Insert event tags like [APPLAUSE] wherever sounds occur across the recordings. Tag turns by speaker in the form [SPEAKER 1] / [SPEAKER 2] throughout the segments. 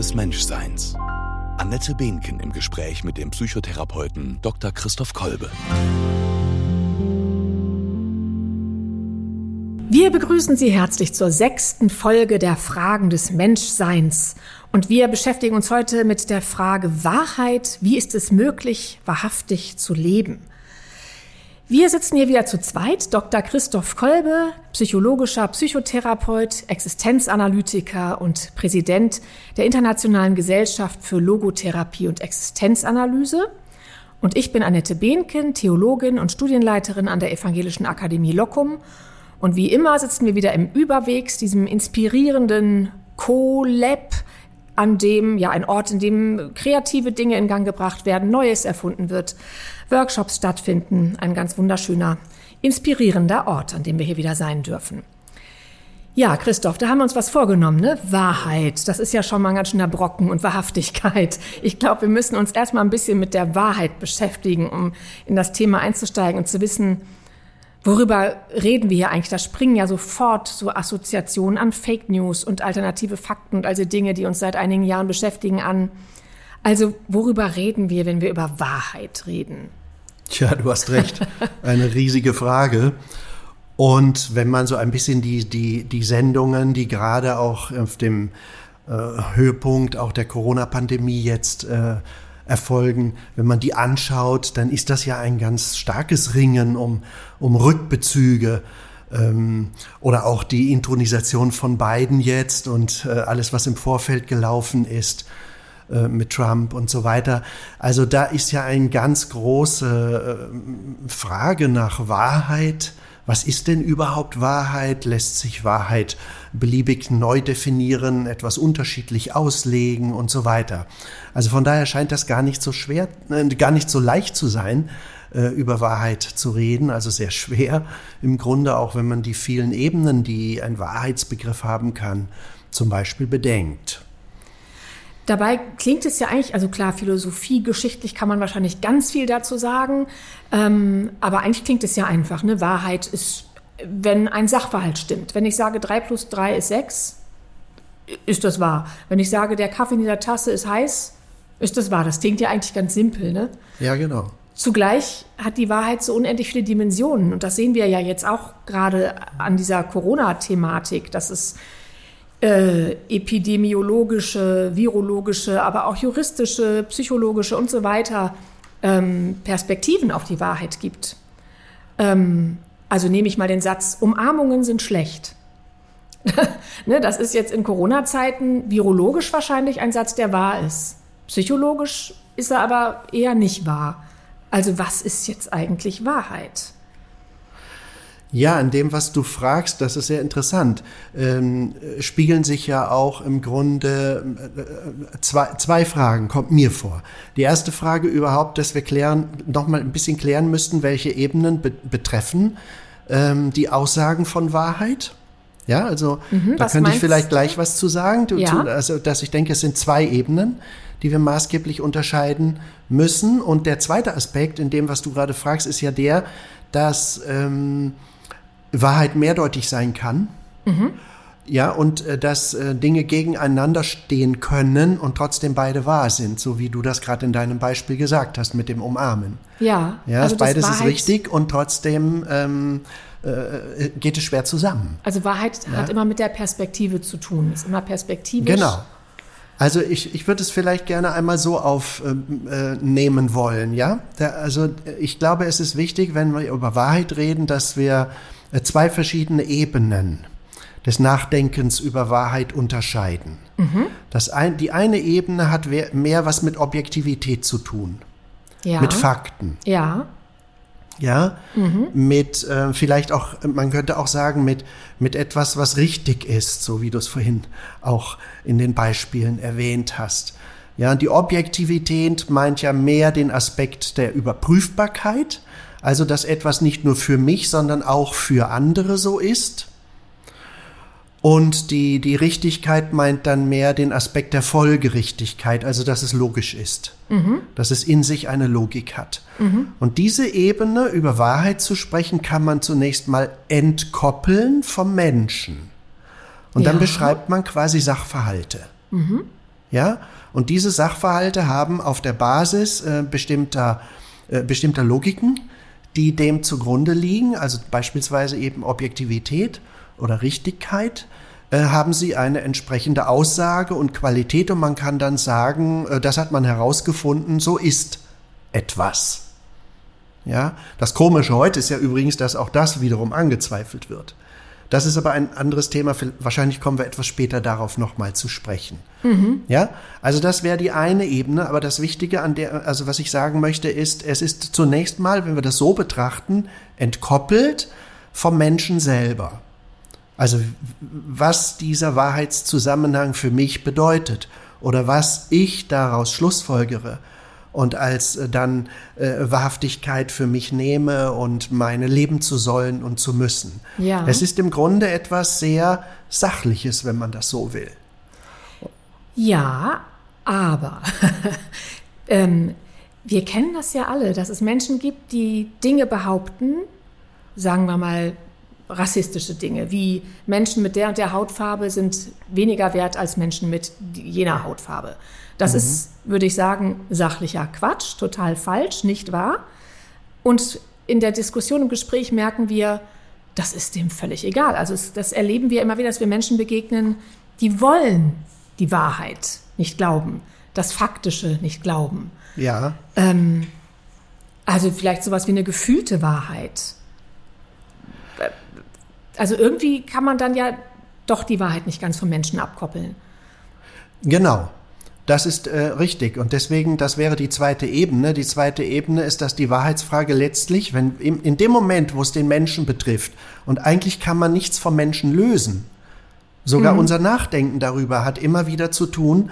[SPEAKER 1] des Menschseins. Annette Behnken im Gespräch mit dem Psychotherapeuten Dr. Christoph Kolbe.
[SPEAKER 2] Wir begrüßen Sie herzlich zur sechsten Folge der Fragen des Menschseins. Und wir beschäftigen uns heute mit der Frage Wahrheit. Wie ist es möglich, wahrhaftig zu leben? Wir sitzen hier wieder zu zweit. Dr. Christoph Kolbe, psychologischer Psychotherapeut, Existenzanalytiker und Präsident der Internationalen Gesellschaft für Logotherapie und Existenzanalyse. Und ich bin Annette Behnken, Theologin und Studienleiterin an der Evangelischen Akademie Locum. Und wie immer sitzen wir wieder im Überwegs, diesem inspirierenden Co-Lab, an dem, ja, ein Ort, in dem kreative Dinge in Gang gebracht werden, Neues erfunden wird, Workshops stattfinden. Ein ganz wunderschöner, inspirierender Ort, an dem wir hier wieder sein dürfen. Ja, Christoph, da haben wir uns was vorgenommen, ne? Wahrheit. Das ist ja schon mal ein ganz schöner Brocken und Wahrhaftigkeit. Ich glaube, wir müssen uns erstmal ein bisschen mit der Wahrheit beschäftigen, um in das Thema einzusteigen und zu wissen, Worüber reden wir hier eigentlich? Da springen ja sofort so Assoziationen an Fake News und alternative Fakten und also Dinge, die uns seit einigen Jahren beschäftigen, an. Also worüber reden wir, wenn wir über Wahrheit reden?
[SPEAKER 3] Tja, du hast recht. [LAUGHS] Eine riesige Frage. Und wenn man so ein bisschen die, die, die Sendungen, die gerade auch auf dem äh, Höhepunkt auch der Corona-Pandemie jetzt äh, erfolgen. Wenn man die anschaut, dann ist das ja ein ganz starkes Ringen um, um Rückbezüge ähm, oder auch die Intronisation von Biden jetzt und äh, alles, was im Vorfeld gelaufen ist äh, mit Trump und so weiter. Also da ist ja eine ganz große äh, Frage nach Wahrheit was ist denn überhaupt Wahrheit? Lässt sich Wahrheit beliebig neu definieren, etwas unterschiedlich auslegen und so weiter? Also von daher scheint das gar nicht so schwer, äh, gar nicht so leicht zu sein, äh, über Wahrheit zu reden, also sehr schwer im Grunde, auch wenn man die vielen Ebenen, die ein Wahrheitsbegriff haben kann, zum Beispiel bedenkt.
[SPEAKER 2] Dabei klingt es ja eigentlich, also klar, Philosophie, geschichtlich kann man wahrscheinlich ganz viel dazu sagen, ähm, aber eigentlich klingt es ja einfach. Ne? Wahrheit ist, wenn ein Sachverhalt stimmt. Wenn ich sage, 3 plus 3 ist 6, ist das wahr. Wenn ich sage, der Kaffee in dieser Tasse ist heiß, ist das wahr. Das klingt ja eigentlich ganz simpel. Ne?
[SPEAKER 3] Ja, genau.
[SPEAKER 2] Zugleich hat die Wahrheit so unendlich viele Dimensionen. Und das sehen wir ja jetzt auch gerade an dieser Corona-Thematik, dass es äh, epidemiologische, virologische, aber auch juristische, psychologische und so weiter ähm, Perspektiven auf die Wahrheit gibt. Ähm, also nehme ich mal den Satz, Umarmungen sind schlecht. [LAUGHS] ne, das ist jetzt in Corona-Zeiten virologisch wahrscheinlich ein Satz, der wahr ist. Psychologisch ist er aber eher nicht wahr. Also was ist jetzt eigentlich Wahrheit?
[SPEAKER 3] Ja, in dem, was du fragst, das ist sehr interessant, ähm, spiegeln sich ja auch im Grunde äh, zwei, zwei Fragen, kommt mir vor. Die erste Frage überhaupt, dass wir klären, noch mal ein bisschen klären müssten, welche Ebenen be betreffen ähm, die Aussagen von Wahrheit. Ja, also mhm, da könnte ich vielleicht gleich was zu sagen. Du, ja. zu, also, dass ich denke, es sind zwei Ebenen, die wir maßgeblich unterscheiden müssen. Und der zweite Aspekt in dem, was du gerade fragst, ist ja der, dass ähm, Wahrheit mehrdeutig sein kann. Mhm. Ja, und äh, dass äh, Dinge gegeneinander stehen können und trotzdem beide wahr sind, so wie du das gerade in deinem Beispiel gesagt hast mit dem Umarmen.
[SPEAKER 2] Ja,
[SPEAKER 3] ja also beides ist richtig und trotzdem ähm, äh, geht es schwer zusammen.
[SPEAKER 2] Also Wahrheit ja? hat immer mit der Perspektive zu tun, ist immer perspektivisch.
[SPEAKER 3] Genau. Also ich, ich würde es vielleicht gerne einmal so aufnehmen äh, wollen, ja. Da, also ich glaube, es ist wichtig, wenn wir über Wahrheit reden, dass wir äh, zwei verschiedene Ebenen des Nachdenkens über Wahrheit unterscheiden. Mhm. Das ein, die eine Ebene hat mehr was mit Objektivität zu tun, ja. mit Fakten.
[SPEAKER 2] Ja.
[SPEAKER 3] Ja, mhm. mit äh, vielleicht auch, man könnte auch sagen, mit, mit etwas, was richtig ist, so wie du es vorhin auch in den Beispielen erwähnt hast. Ja, die Objektivität meint ja mehr den Aspekt der Überprüfbarkeit, also dass etwas nicht nur für mich, sondern auch für andere so ist. Und die, die Richtigkeit meint dann mehr den Aspekt der Folgerichtigkeit, also dass es logisch ist, mhm. dass es in sich eine Logik hat. Mhm. Und diese Ebene, über Wahrheit zu sprechen, kann man zunächst mal entkoppeln vom Menschen. Und ja. dann beschreibt man quasi Sachverhalte. Mhm. Ja? Und diese Sachverhalte haben auf der Basis äh, bestimmter, äh, bestimmter Logiken, die dem zugrunde liegen, also beispielsweise eben Objektivität oder Richtigkeit, äh, haben sie eine entsprechende Aussage und Qualität und man kann dann sagen, äh, das hat man herausgefunden, so ist etwas. Ja, das Komische heute ist ja übrigens, dass auch das wiederum angezweifelt wird. Das ist aber ein anderes Thema. Wahrscheinlich kommen wir etwas später darauf nochmal zu sprechen. Mhm. Ja, also das wäre die eine Ebene. Aber das Wichtige an der, also was ich sagen möchte, ist, es ist zunächst mal, wenn wir das so betrachten, entkoppelt vom Menschen selber. Also was dieser Wahrheitszusammenhang für mich bedeutet oder was ich daraus schlussfolgere und als äh, dann äh, Wahrhaftigkeit für mich nehme und meine leben zu sollen und zu müssen. Ja. Es ist im Grunde etwas sehr Sachliches, wenn man das so will.
[SPEAKER 2] Ja, aber [LAUGHS] ähm, wir kennen das ja alle, dass es Menschen gibt, die Dinge behaupten, sagen wir mal rassistische Dinge, wie Menschen mit der und der Hautfarbe sind weniger wert als Menschen mit jener Hautfarbe. Das mhm. ist, würde ich sagen, sachlicher Quatsch, total falsch, nicht wahr? Und in der Diskussion, im Gespräch merken wir, das ist dem völlig egal. Also es, das erleben wir immer wieder, dass wir Menschen begegnen, die wollen die Wahrheit nicht glauben, das Faktische nicht glauben.
[SPEAKER 3] Ja.
[SPEAKER 2] Ähm, also vielleicht sowas wie eine gefühlte Wahrheit. Also irgendwie kann man dann ja doch die Wahrheit nicht ganz vom Menschen abkoppeln.
[SPEAKER 3] Genau. Das ist äh, richtig. Und deswegen, das wäre die zweite Ebene. Die zweite Ebene ist, dass die Wahrheitsfrage letztlich, wenn in, in dem Moment, wo es den Menschen betrifft, und eigentlich kann man nichts vom Menschen lösen, sogar mhm. unser Nachdenken darüber hat immer wieder zu tun,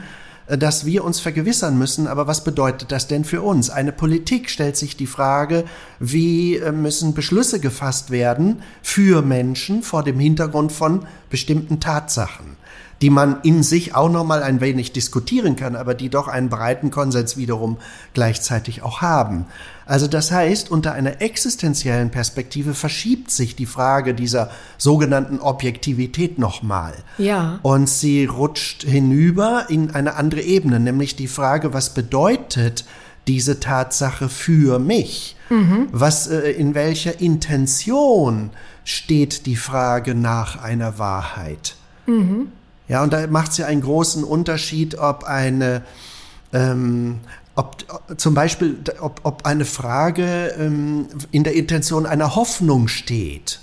[SPEAKER 3] dass wir uns vergewissern müssen, aber was bedeutet das denn für uns? Eine Politik stellt sich die Frage, wie äh, müssen Beschlüsse gefasst werden für Menschen vor dem Hintergrund von bestimmten Tatsachen die man in sich auch noch mal ein wenig diskutieren kann, aber die doch einen breiten Konsens wiederum gleichzeitig auch haben. Also das heißt, unter einer existenziellen Perspektive verschiebt sich die Frage dieser sogenannten Objektivität nochmal.
[SPEAKER 2] Ja.
[SPEAKER 3] Und sie rutscht hinüber in eine andere Ebene, nämlich die Frage, was bedeutet diese Tatsache für mich? Mhm. Was, äh, in welcher Intention steht die Frage nach einer Wahrheit? Mhm. Ja, und da macht es ja einen großen Unterschied, ob eine, ähm, ob, zum Beispiel, ob, ob eine Frage ähm, in der Intention einer Hoffnung steht.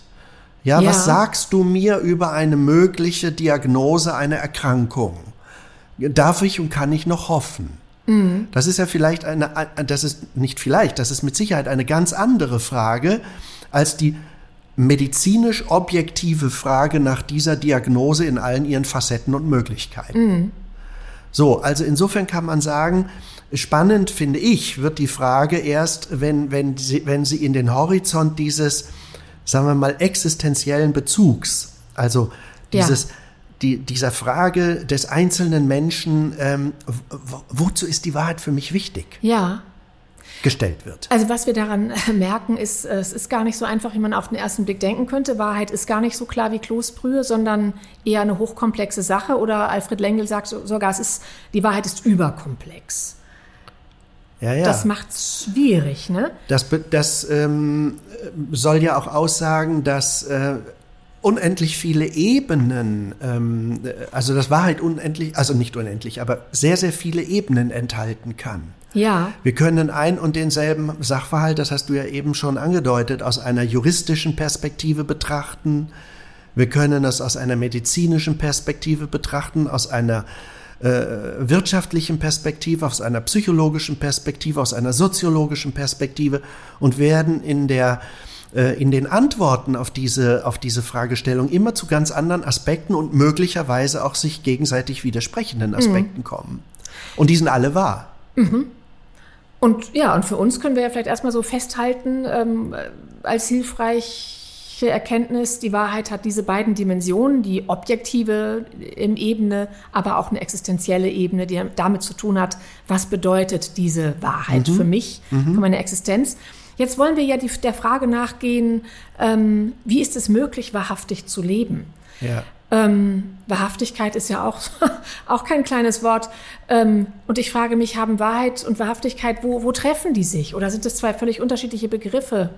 [SPEAKER 3] Ja, ja, was sagst du mir über eine mögliche Diagnose einer Erkrankung? Darf ich und kann ich noch hoffen? Mhm. Das ist ja vielleicht eine, das ist nicht vielleicht, das ist mit Sicherheit eine ganz andere Frage als die medizinisch objektive Frage nach dieser Diagnose in allen ihren Facetten und Möglichkeiten. Mhm. So, also insofern kann man sagen, spannend finde ich, wird die Frage erst, wenn, wenn, sie, wenn sie in den Horizont dieses, sagen wir mal, existenziellen Bezugs, also dieses, ja. die, dieser Frage des einzelnen Menschen, ähm, wozu ist die Wahrheit für mich wichtig?
[SPEAKER 2] Ja
[SPEAKER 3] gestellt wird.
[SPEAKER 2] Also was wir daran äh, merken, ist, äh, es ist gar nicht so einfach, wie man auf den ersten Blick denken könnte. Wahrheit ist gar nicht so klar wie Kloßbrühe, sondern eher eine hochkomplexe Sache. Oder Alfred Lengel sagt sogar, es ist, die Wahrheit ist überkomplex.
[SPEAKER 3] Ja, ja.
[SPEAKER 2] Das macht es schwierig, ne?
[SPEAKER 3] Das, das ähm, soll ja auch aussagen, dass äh, unendlich viele Ebenen, ähm, also das Wahrheit unendlich, also nicht unendlich, aber sehr, sehr viele Ebenen enthalten kann.
[SPEAKER 2] Ja.
[SPEAKER 3] Wir können ein und denselben Sachverhalt, das hast du ja eben schon angedeutet, aus einer juristischen Perspektive betrachten. Wir können das aus einer medizinischen Perspektive betrachten, aus einer äh, wirtschaftlichen Perspektive, aus einer psychologischen Perspektive, aus einer soziologischen Perspektive und werden in der äh, in den Antworten auf diese, auf diese Fragestellung immer zu ganz anderen Aspekten und möglicherweise auch sich gegenseitig widersprechenden mhm. Aspekten mhm. kommen. Und die sind alle wahr.
[SPEAKER 2] Mhm. Und ja, und für uns können wir ja vielleicht erstmal so festhalten, ähm, als hilfreiche Erkenntnis, die Wahrheit hat diese beiden Dimensionen, die objektive Ebene, aber auch eine existenzielle Ebene, die damit zu tun hat, was bedeutet diese Wahrheit mhm. für mich, mhm. für meine Existenz. Jetzt wollen wir ja die, der Frage nachgehen, ähm, wie ist es möglich, wahrhaftig zu leben?
[SPEAKER 3] Ja.
[SPEAKER 2] Ähm, Wahrhaftigkeit ist ja auch, [LAUGHS] auch kein kleines Wort. Ähm, und ich frage mich, haben Wahrheit und Wahrhaftigkeit, wo, wo treffen die sich? Oder sind das zwei völlig unterschiedliche Begriffe?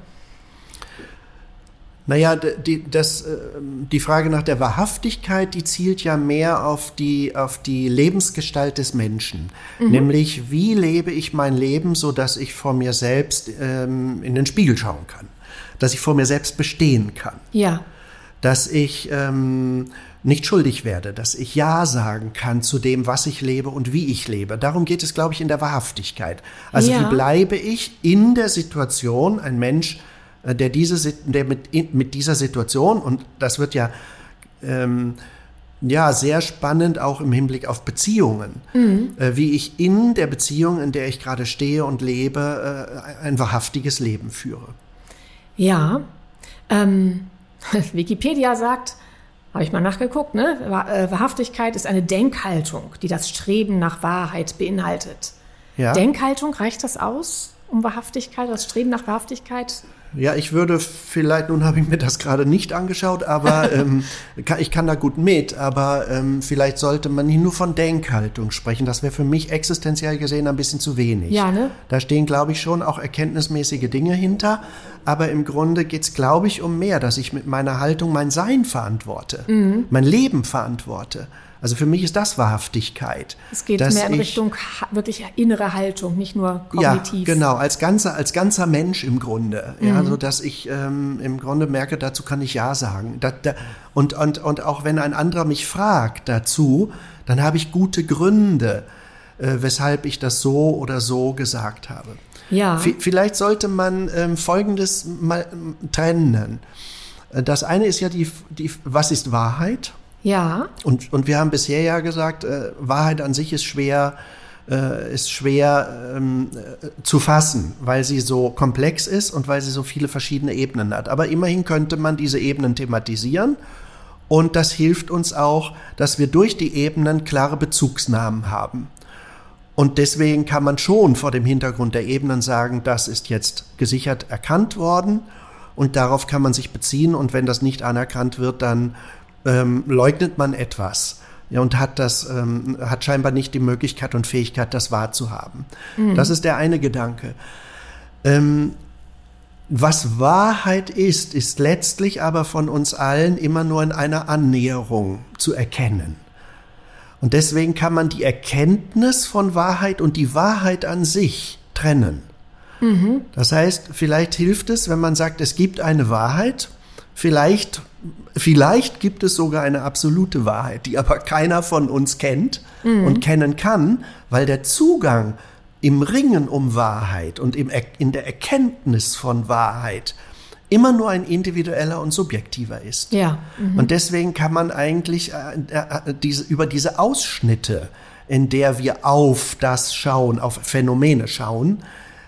[SPEAKER 3] Naja, die, das, ähm, die Frage nach der Wahrhaftigkeit, die zielt ja mehr auf die, auf die Lebensgestalt des Menschen. Mhm. Nämlich, wie lebe ich mein Leben, so dass ich vor mir selbst ähm, in den Spiegel schauen kann. Dass ich vor mir selbst bestehen kann.
[SPEAKER 2] Ja.
[SPEAKER 3] Dass ich ähm, nicht schuldig werde, dass ich Ja sagen kann zu dem, was ich lebe und wie ich lebe. Darum geht es, glaube ich, in der Wahrhaftigkeit. Also ja. wie bleibe ich in der Situation, ein Mensch, äh, der, diese, der mit, mit dieser Situation, und das wird ja, ähm, ja sehr spannend auch im Hinblick auf Beziehungen, mhm. äh, wie ich in der Beziehung, in der ich gerade stehe und lebe, äh, ein wahrhaftiges Leben führe.
[SPEAKER 2] Ja, ähm, [LAUGHS] Wikipedia sagt, habe ich mal nachgeguckt, ne? Äh, Wahrhaftigkeit ist eine Denkhaltung, die das Streben nach Wahrheit beinhaltet. Ja. Denkhaltung, reicht das aus, um Wahrhaftigkeit, das Streben nach Wahrhaftigkeit
[SPEAKER 3] ja, ich würde vielleicht, nun habe ich mir das gerade nicht angeschaut, aber [LAUGHS] ähm, ich kann da gut mit, aber ähm, vielleicht sollte man nicht nur von Denkhaltung sprechen. Das wäre für mich existenziell gesehen ein bisschen zu wenig.
[SPEAKER 2] Ja, ne?
[SPEAKER 3] Da stehen, glaube ich, schon auch erkenntnismäßige Dinge hinter, aber im Grunde geht es, glaube ich, um mehr, dass ich mit meiner Haltung mein Sein verantworte, mhm. mein Leben verantworte. Also für mich ist das Wahrhaftigkeit.
[SPEAKER 2] Es geht mehr in Richtung wirklich innere Haltung, nicht nur kognitiv.
[SPEAKER 3] Ja, genau, als ganzer, als ganzer Mensch im Grunde. Mhm. Ja, so dass ich ähm, im Grunde merke, dazu kann ich Ja sagen. Da, da, und, und, und auch wenn ein anderer mich fragt dazu, dann habe ich gute Gründe, äh, weshalb ich das so oder so gesagt habe.
[SPEAKER 2] Ja.
[SPEAKER 3] V vielleicht sollte man ähm, Folgendes mal trennen. Das eine ist ja die, die was ist Wahrheit?
[SPEAKER 2] Ja.
[SPEAKER 3] Und, und wir haben bisher ja gesagt, äh, Wahrheit an sich ist schwer, äh, ist schwer ähm, äh, zu fassen, weil sie so komplex ist und weil sie so viele verschiedene Ebenen hat. Aber immerhin könnte man diese Ebenen thematisieren. Und das hilft uns auch, dass wir durch die Ebenen klare Bezugsnamen haben. Und deswegen kann man schon vor dem Hintergrund der Ebenen sagen, das ist jetzt gesichert erkannt worden und darauf kann man sich beziehen. Und wenn das nicht anerkannt wird, dann ähm, leugnet man etwas. Ja, und hat das, ähm, hat scheinbar nicht die Möglichkeit und Fähigkeit, das wahrzuhaben. Mhm. Das ist der eine Gedanke. Ähm, was Wahrheit ist, ist letztlich aber von uns allen immer nur in einer Annäherung zu erkennen. Und deswegen kann man die Erkenntnis von Wahrheit und die Wahrheit an sich trennen. Mhm. Das heißt, vielleicht hilft es, wenn man sagt, es gibt eine Wahrheit, vielleicht Vielleicht gibt es sogar eine absolute Wahrheit, die aber keiner von uns kennt mhm. und kennen kann, weil der Zugang im Ringen um Wahrheit und im, in der Erkenntnis von Wahrheit immer nur ein individueller und subjektiver ist.
[SPEAKER 2] Ja.
[SPEAKER 3] Mhm. Und deswegen kann man eigentlich äh, äh, diese, über diese Ausschnitte, in der wir auf das schauen, auf Phänomene schauen,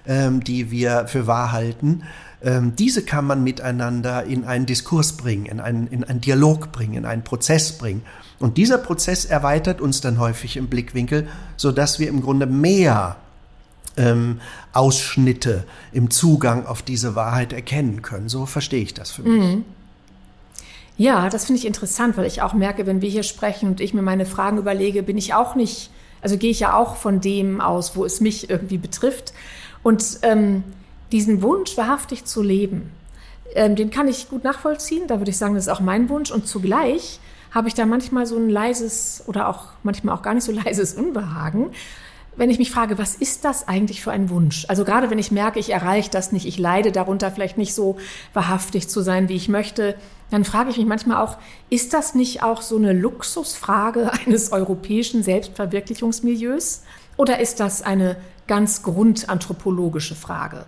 [SPEAKER 3] ähm, die wir für wahr halten, ähm, diese kann man miteinander in einen Diskurs bringen, in einen, in einen Dialog bringen, in einen Prozess bringen. Und dieser Prozess erweitert uns dann häufig im Blickwinkel, so dass wir im Grunde mehr ähm, Ausschnitte im Zugang auf diese Wahrheit erkennen können. So verstehe ich das für mich. Mhm.
[SPEAKER 2] Ja, das finde ich interessant, weil ich auch merke, wenn wir hier sprechen und ich mir meine Fragen überlege, bin ich auch nicht, also gehe ich ja auch von dem aus, wo es mich irgendwie betrifft. Und ähm, diesen Wunsch wahrhaftig zu leben, ähm, den kann ich gut nachvollziehen. Da würde ich sagen, das ist auch mein Wunsch. Und zugleich habe ich da manchmal so ein leises oder auch manchmal auch gar nicht so [LAUGHS] leises Unbehagen, wenn ich mich frage, was ist das eigentlich für ein Wunsch? Also gerade wenn ich merke, ich erreiche das nicht, ich leide darunter, vielleicht nicht so wahrhaftig zu sein, wie ich möchte, dann frage ich mich manchmal auch, ist das nicht auch so eine Luxusfrage [LAUGHS] eines europäischen Selbstverwirklichungsmilieus? Oder ist das eine ganz grundanthropologische Frage?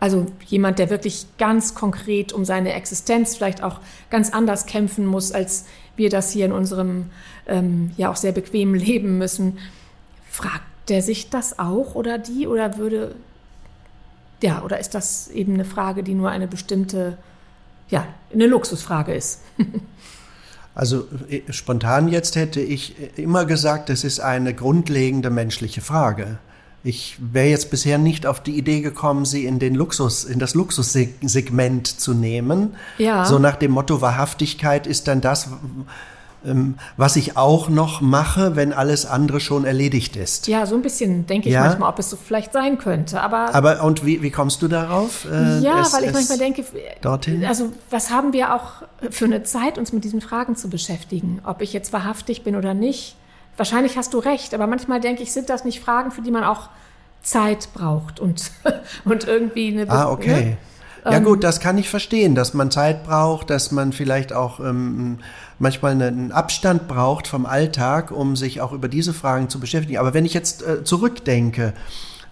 [SPEAKER 2] Also jemand, der wirklich ganz konkret um seine Existenz vielleicht auch ganz anders kämpfen muss, als wir das hier in unserem ähm, ja auch sehr bequemen Leben müssen. Fragt der sich das auch oder die oder würde ja oder ist das eben eine Frage, die nur eine bestimmte ja eine Luxusfrage ist? [LAUGHS]
[SPEAKER 3] Also äh, spontan jetzt hätte ich immer gesagt, es ist eine grundlegende menschliche Frage. Ich wäre jetzt bisher nicht auf die Idee gekommen, sie in den Luxus, in das Luxussegment zu nehmen.
[SPEAKER 2] Ja.
[SPEAKER 3] So nach dem Motto Wahrhaftigkeit ist dann das, ähm, was ich auch noch mache, wenn alles andere schon erledigt ist.
[SPEAKER 2] Ja, so ein bisschen denke ich
[SPEAKER 3] Ja?
[SPEAKER 2] manchmal, ob es so vielleicht sein könnte. Aber,
[SPEAKER 3] Aber und wie, wie kommst du darauf? äh,
[SPEAKER 2] ja,
[SPEAKER 3] es-
[SPEAKER 2] weil ich manchmal denke,
[SPEAKER 3] dorthin?
[SPEAKER 2] also was haben wir auch für eine Zeit, uns mit diesen Fragen zu beschäftigen? Ob ich jetzt wahrhaftig bin oder nicht? Wahrscheinlich hast du recht, aber manchmal denke ich, sind das nicht Fragen, für die man auch Zeit braucht und, [LAUGHS] und irgendwie eine
[SPEAKER 3] Ah,
[SPEAKER 2] ne?
[SPEAKER 3] okay. Ja
[SPEAKER 2] Ähm,
[SPEAKER 3] gut, das kann ich verstehen, dass man Zeit braucht, dass man vielleicht auch ähm, manchmal einen Abstand braucht vom Alltag, um sich auch über diese Fragen zu beschäftigen. Aber wenn ich jetzt äh, zurückdenke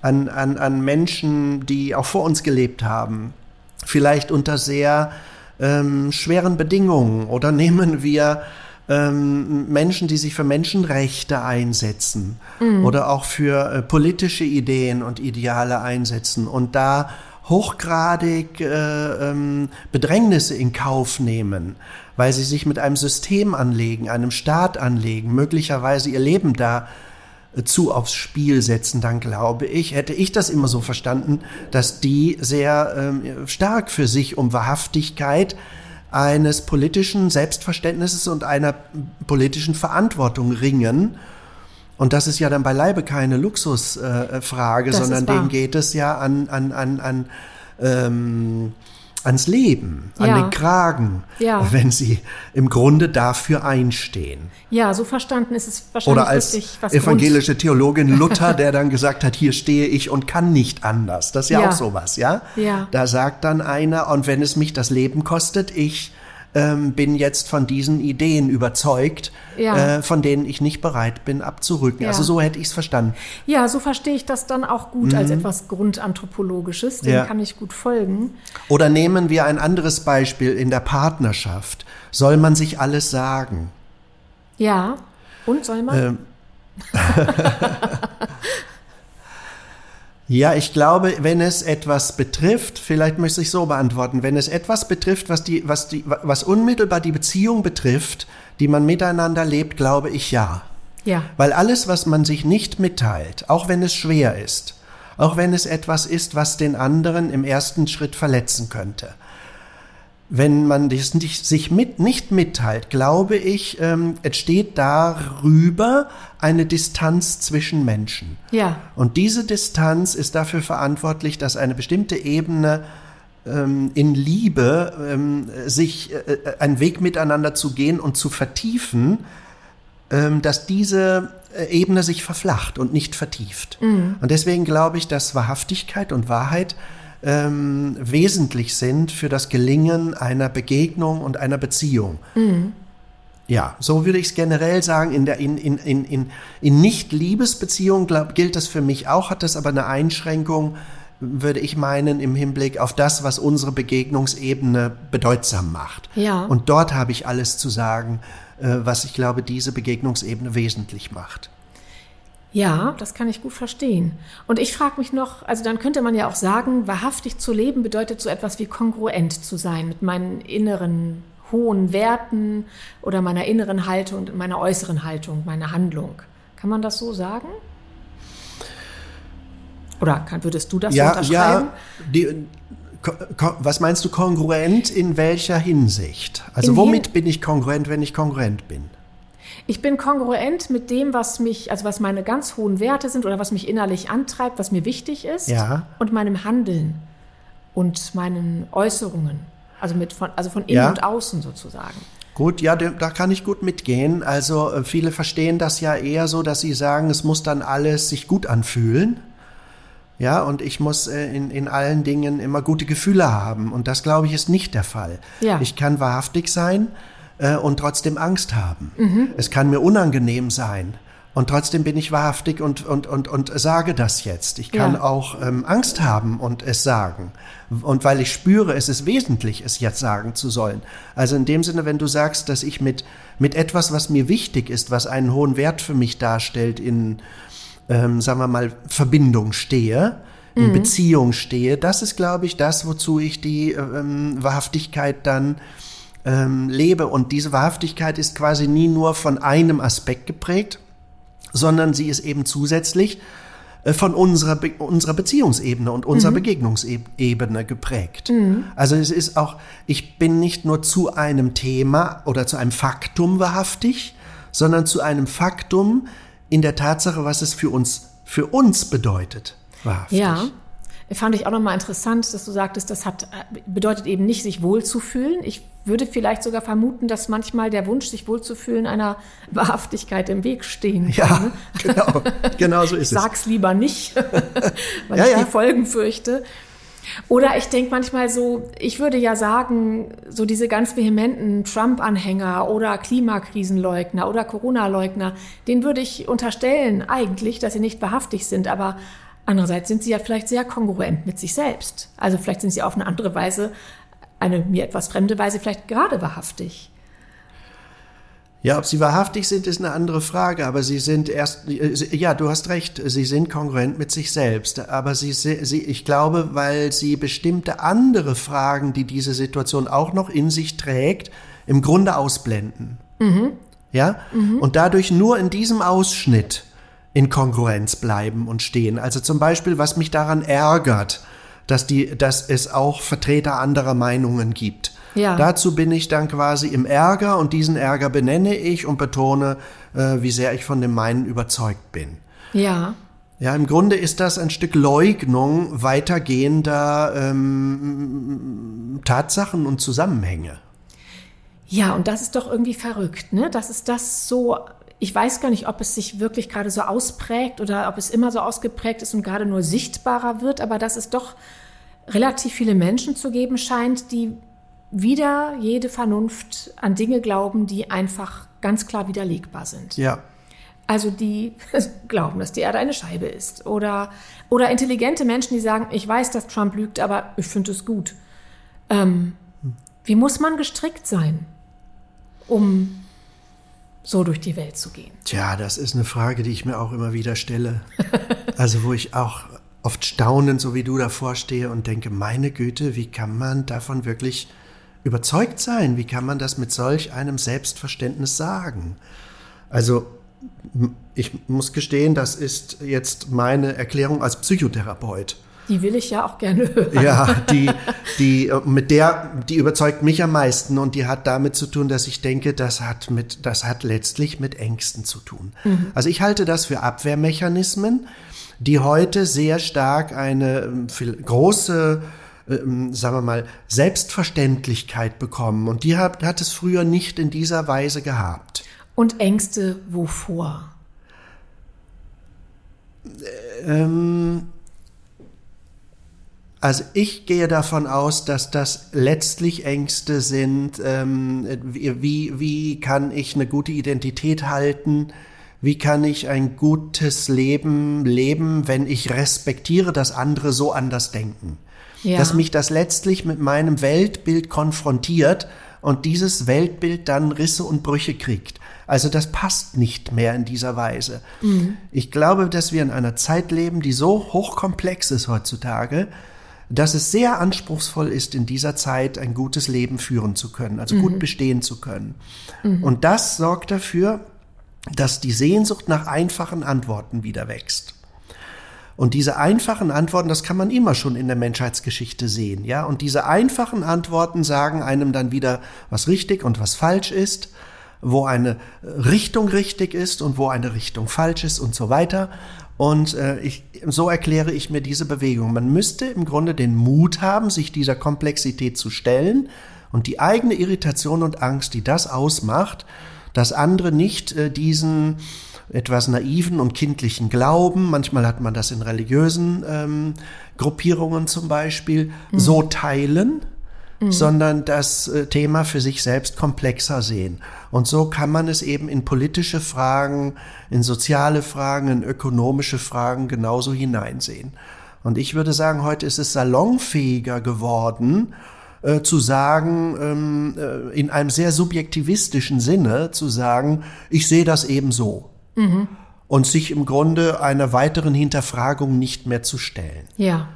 [SPEAKER 3] an, an, an Menschen, die auch vor uns gelebt haben, vielleicht unter sehr ähm, schweren Bedingungen oder [LAUGHS] nehmen wir ähm, Menschen, die sich für Menschenrechte einsetzen oder auch für äh, politische Ideen und Ideale einsetzen und da hochgradig äh, ähm, Bedrängnisse in Kauf nehmen, weil sie sich mit einem System anlegen, einem Staat anlegen, möglicherweise ihr Leben da äh, zu aufs Spiel setzen, dann glaube ich, hätte ich das immer so verstanden, dass die sehr ähm, stark für sich um Wahrhaftigkeit eines politischen Selbstverständnisses und einer politischen Verantwortung ringen. Und das ist ja dann beileibe keine Luxusfrage, äh, sondern denen geht es ja an, an, an, an ähm, ans Leben, an
[SPEAKER 2] Ja.
[SPEAKER 3] den Kragen,
[SPEAKER 2] Ja.
[SPEAKER 3] wenn sie im Grunde dafür einstehen.
[SPEAKER 2] Ja, so verstanden ist es wahrscheinlich
[SPEAKER 3] Oder als
[SPEAKER 2] was
[SPEAKER 3] evangelische Theologin Luther, der dann gesagt hat, hier stehe ich und kann nicht anders. Das ist ja,
[SPEAKER 2] Ja.
[SPEAKER 3] auch sowas, ja?
[SPEAKER 2] Ja.
[SPEAKER 3] Da sagt dann einer, und wenn es mich das Leben kostet, ich ähm, bin jetzt von diesen Ideen überzeugt,
[SPEAKER 2] Ja.
[SPEAKER 3] äh, von denen ich nicht bereit bin abzurücken.
[SPEAKER 2] Ja.
[SPEAKER 3] Also so hätte ich es verstanden.
[SPEAKER 2] Ja, so verstehe ich das dann auch gut als etwas Grundanthropologisches. Dem
[SPEAKER 3] Mhm. Ja.
[SPEAKER 2] kann ich gut folgen.
[SPEAKER 3] Oder nehmen wir ein anderes Beispiel in der Partnerschaft. Soll man sich alles sagen?
[SPEAKER 2] Ja. Und soll man?
[SPEAKER 3] Ähm, [LAUGHS] [LAUGHS] Ja, ich glaube, wenn es etwas betrifft, vielleicht möchte ich so beantworten, wenn es etwas betrifft, was die, was die, was unmittelbar die Beziehung betrifft, die man miteinander lebt, glaube ich ja.
[SPEAKER 2] ja.
[SPEAKER 3] Weil alles, was man sich nicht mitteilt, auch wenn es schwer ist, auch wenn es etwas ist, was den anderen im ersten Schritt verletzen könnte, wenn man das nicht, sich mit, nicht mitteilt, glaube ich, ähm, entsteht darüber eine Distanz zwischen Menschen.
[SPEAKER 2] Ja.
[SPEAKER 3] Und diese Distanz ist dafür verantwortlich, dass eine bestimmte Ebene ähm, in Liebe ähm, sich äh, äh, einen Weg miteinander zu gehen und zu vertiefen, ähm, dass diese äh, Ebene sich verflacht und nicht vertieft. Und deswegen glaube ich, dass Wahrhaftigkeit und Wahrheit ähm, wesentlich sind für das Gelingen einer Begegnung und einer Beziehung. Ja, so würde ich es generell sagen. In, der, in, in, in, in, in Nicht-Liebesbeziehungen gilt das für mich auch, hat das aber eine Einschränkung, würde ich meinen, im Hinblick auf das, was unsere Begegnungsebene bedeutsam macht.
[SPEAKER 2] Ja.
[SPEAKER 3] Und dort habe ich alles zu sagen, äh, was ich glaube, diese Begegnungsebene wesentlich macht.
[SPEAKER 2] Ja, das kann ich gut verstehen. Und ich frage mich noch, also dann könnte man ja auch sagen, wahrhaftig zu leben bedeutet so etwas wie kongruent zu sein mit meinen inneren hohen Werten oder meiner inneren Haltung und meiner äußeren Haltung, meiner Handlung. Kann man das so sagen? Oder kann, würdest du das so
[SPEAKER 3] Ja,
[SPEAKER 2] unterschreiben?
[SPEAKER 3] ja. Die, was meinst du kongruent in welcher Hinsicht? Also
[SPEAKER 2] In
[SPEAKER 3] womit bin ich kongruent, wenn ich kongruent bin?
[SPEAKER 2] Ich bin kongruent mit dem, was mich, also was meine ganz hohen Werte sind oder was mich innerlich antreibt, was mir wichtig ist.
[SPEAKER 3] Ja.
[SPEAKER 2] Und meinem Handeln und meinen Äußerungen. Also mit von, also von innen
[SPEAKER 3] Ja.
[SPEAKER 2] und außen sozusagen.
[SPEAKER 3] Gut, ja, da kann ich gut mitgehen. Also äh, viele verstehen das ja eher so, dass sie sagen, es muss dann alles sich gut anfühlen. Ja, und ich muss äh, in, in allen Dingen immer gute Gefühle haben. Und das, glaube ich, ist nicht der Fall.
[SPEAKER 2] Ja.
[SPEAKER 3] Ich kann wahrhaftig sein äh, und trotzdem Angst haben. Es kann mir unangenehm sein. Und trotzdem bin ich wahrhaftig und, und, und, und sage das jetzt. Ich kann
[SPEAKER 2] Ja.
[SPEAKER 3] auch ähm, Angst haben und es sagen. Und weil ich spüre, es ist wesentlich, es jetzt sagen zu sollen. Also in dem Sinne, wenn du sagst, dass ich mit, mit etwas, was mir wichtig ist, was einen hohen Wert für mich darstellt, in, ähm, sagen wir mal, Verbindung stehe, in Beziehung stehe, das ist, glaube ich, das, wozu ich die ähm, Wahrhaftigkeit dann ähm, lebe. Und diese Wahrhaftigkeit ist quasi nie nur von einem Aspekt geprägt, sondern sie ist eben zusätzlich äh, von unserer, Be unserer Beziehungsebene und unserer mhm. Begegnungsebene geprägt. Mhm. Also es ist auch, ich bin nicht nur zu einem Thema oder zu einem Faktum wahrhaftig, sondern zu einem Faktum in der Tatsache, was es für uns, für uns bedeutet.
[SPEAKER 2] Wahrhaftig. Ja. Fand ich auch nochmal interessant, dass du sagtest, das hat, bedeutet eben nicht, sich wohlzufühlen. Ich würde vielleicht sogar vermuten, dass manchmal der Wunsch, sich wohlzufühlen, einer [LAUGHS] Wahrhaftigkeit im Weg stehen
[SPEAKER 3] kann. Ja, [LAUGHS] genau, genau so ist
[SPEAKER 2] ich es. Sag's lieber nicht, [LAUGHS] weil ja, ich ja. die Folgen fürchte. Oder ich denke manchmal so, ich würde ja sagen, so diese ganz vehementen Trump-Anhänger oder Klimakrisenleugner oder Corona-Leugner, denen würde ich unterstellen eigentlich, dass sie nicht wahrhaftig sind, aber andererseits sind sie ja vielleicht sehr kongruent mit sich selbst. Also vielleicht sind sie auf eine andere Weise eine mir etwas fremde Weise vielleicht gerade wahrhaftig.
[SPEAKER 3] Ja, ob sie wahrhaftig sind, ist eine andere Frage, aber sie sind erst, ja, du hast recht, sie sind kongruent mit sich selbst, aber sie, sie, ich glaube, weil sie bestimmte andere Fragen, die diese Situation auch noch in sich trägt, im Grunde ausblenden. Mhm. Ja? Mhm. Und dadurch nur in diesem Ausschnitt in Kongruenz bleiben und stehen. Also zum Beispiel, was mich daran ärgert, dass, die, dass es auch Vertreter anderer Meinungen gibt. Ja. Dazu bin ich dann quasi im Ärger und diesen Ärger benenne ich und betone, äh, wie sehr ich von dem meinen überzeugt bin.
[SPEAKER 2] Ja.
[SPEAKER 3] Ja, im Grunde ist das ein Stück Leugnung weitergehender ähm, Tatsachen und Zusammenhänge.
[SPEAKER 2] Ja, und das ist doch irgendwie verrückt, ne? Das ist das so ich weiß gar nicht, ob es sich wirklich gerade so ausprägt oder ob es immer so ausgeprägt ist und gerade nur sichtbarer wird, aber dass es doch relativ viele Menschen zu geben scheint, die wieder jede Vernunft an Dinge glauben, die einfach ganz klar widerlegbar sind.
[SPEAKER 3] Ja.
[SPEAKER 2] Also die [LAUGHS] glauben, dass die Erde eine Scheibe ist. Oder, oder intelligente Menschen, die sagen, ich weiß, dass Trump lügt, aber ich finde es gut. Ähm, wie muss man gestrickt sein, um so durch die Welt zu gehen?
[SPEAKER 3] Tja, das ist eine Frage, die ich mir auch immer wieder stelle. [LAUGHS] also wo ich auch oft staunend, so wie du davor stehe und denke, meine Güte, wie kann man davon wirklich überzeugt sein? Wie kann man das mit solch einem Selbstverständnis sagen? Also ich muss gestehen, das ist jetzt meine Erklärung als Psychotherapeut.
[SPEAKER 2] Die will ich ja auch gerne hören.
[SPEAKER 3] Ja, die, die, mit der, die überzeugt mich am meisten und die hat damit zu tun, dass ich denke, das hat mit, das hat letztlich mit Ängsten zu tun. Mhm. Also ich halte das für Abwehrmechanismen, die heute sehr stark eine ähm, große, ähm, sagen wir mal, Selbstverständlichkeit bekommen. Und die hat, hat es früher nicht in dieser Weise gehabt.
[SPEAKER 2] Und Ängste wovor?
[SPEAKER 3] Ähm, also ich gehe davon aus, dass das letztlich Ängste sind. Ähm, wie, wie kann ich eine gute Identität halten? Wie kann ich ein gutes Leben leben, wenn ich respektiere, dass andere so anders denken? Ja. Dass mich das letztlich mit meinem Weltbild konfrontiert und dieses Weltbild dann Risse und Brüche kriegt. Also das passt nicht mehr in dieser Weise. Mhm. Ich glaube, dass wir in einer Zeit leben, die so hochkomplex ist heutzutage, dass es sehr anspruchsvoll ist, in dieser Zeit ein gutes Leben führen zu können, also mhm. gut bestehen zu können. Mhm. Und das sorgt dafür, dass die Sehnsucht nach einfachen Antworten wieder wächst. Und diese einfachen Antworten, das kann man immer schon in der Menschheitsgeschichte sehen, ja. Und diese einfachen Antworten sagen einem dann wieder, was richtig und was falsch ist, wo eine Richtung richtig ist und wo eine Richtung falsch ist und so weiter. Und äh, ich, so erkläre ich mir diese Bewegung. Man müsste im Grunde den Mut haben, sich dieser Komplexität zu stellen und die eigene Irritation und Angst, die das ausmacht, dass andere nicht äh, diesen etwas naiven und kindlichen Glauben, manchmal hat man das in religiösen ähm, Gruppierungen zum Beispiel, mhm. so teilen, mhm. sondern das äh, Thema für sich selbst komplexer sehen. Und so kann man es eben in politische Fragen, in soziale Fragen, in ökonomische Fragen genauso hineinsehen. Und ich würde sagen, heute ist es salonfähiger geworden, äh, zu sagen, ähm, äh, in einem sehr subjektivistischen Sinne, zu sagen, ich sehe das eben so. Mhm. Und sich im Grunde einer weiteren Hinterfragung nicht mehr zu stellen.
[SPEAKER 2] Ja.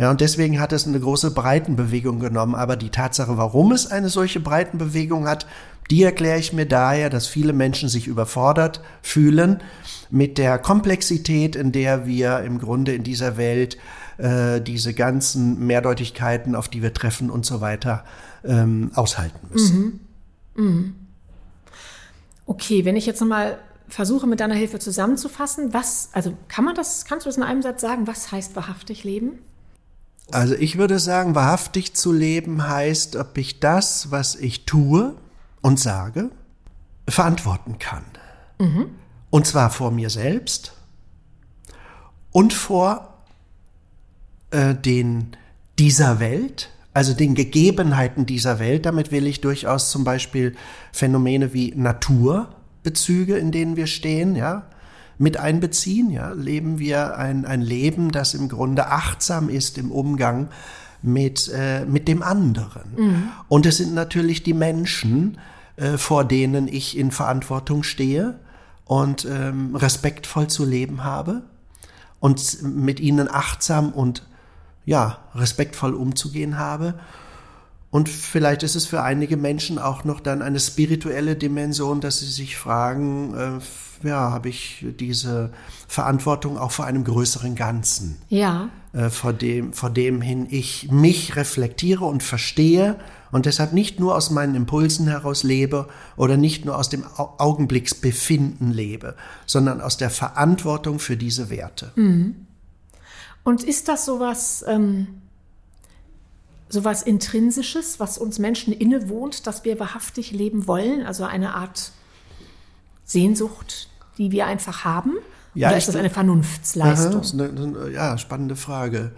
[SPEAKER 3] Ja, und deswegen hat es eine große Breitenbewegung genommen. Aber die Tatsache, warum es eine solche Breitenbewegung hat, die erkläre ich mir daher, dass viele Menschen sich überfordert fühlen mit der Komplexität, in der wir im Grunde in dieser Welt äh, diese ganzen Mehrdeutigkeiten, auf die wir treffen und so weiter, ähm, aushalten müssen.
[SPEAKER 2] Mhm. Mhm. Okay, wenn ich jetzt nochmal versuche mit deiner Hilfe zusammenzufassen, was, also kann man das, kannst du das in einem Satz sagen, was heißt wahrhaftig leben?
[SPEAKER 3] Also ich würde sagen, wahrhaftig zu leben heißt, ob ich das, was ich tue und sage, verantworten kann. Mhm. Und zwar vor mir selbst und vor äh, den dieser Welt, also den Gegebenheiten dieser Welt. Damit will ich durchaus zum Beispiel Phänomene wie Naturbezüge, in denen wir stehen, ja, mit einbeziehen. Ja? Leben wir ein, ein Leben, das im Grunde achtsam ist im Umgang mit, äh, mit dem anderen. Mhm. Und es sind natürlich die Menschen, äh, vor denen ich in Verantwortung stehe und ähm, respektvoll zu leben habe und mit ihnen achtsam und ja, respektvoll umzugehen habe. Und vielleicht ist es für einige Menschen auch noch dann eine spirituelle Dimension, dass sie sich fragen, äh, ja, habe ich diese Verantwortung auch vor einem größeren Ganzen.
[SPEAKER 2] Ja.
[SPEAKER 3] Äh, vor dem, vor dem hin ich mich reflektiere und verstehe und deshalb nicht nur aus meinen Impulsen heraus lebe oder nicht nur aus dem Augenblicksbefinden lebe, sondern aus der Verantwortung für diese Werte.
[SPEAKER 2] Mhm. Und ist das sowas, ähm, sowas Intrinsisches, was uns Menschen innewohnt, dass wir wahrhaftig leben wollen? Also eine Art Sehnsucht, die wir einfach haben? Ja, Oder ist das eine Vernunftsleistung? Aha,
[SPEAKER 3] eine, ja, spannende Frage.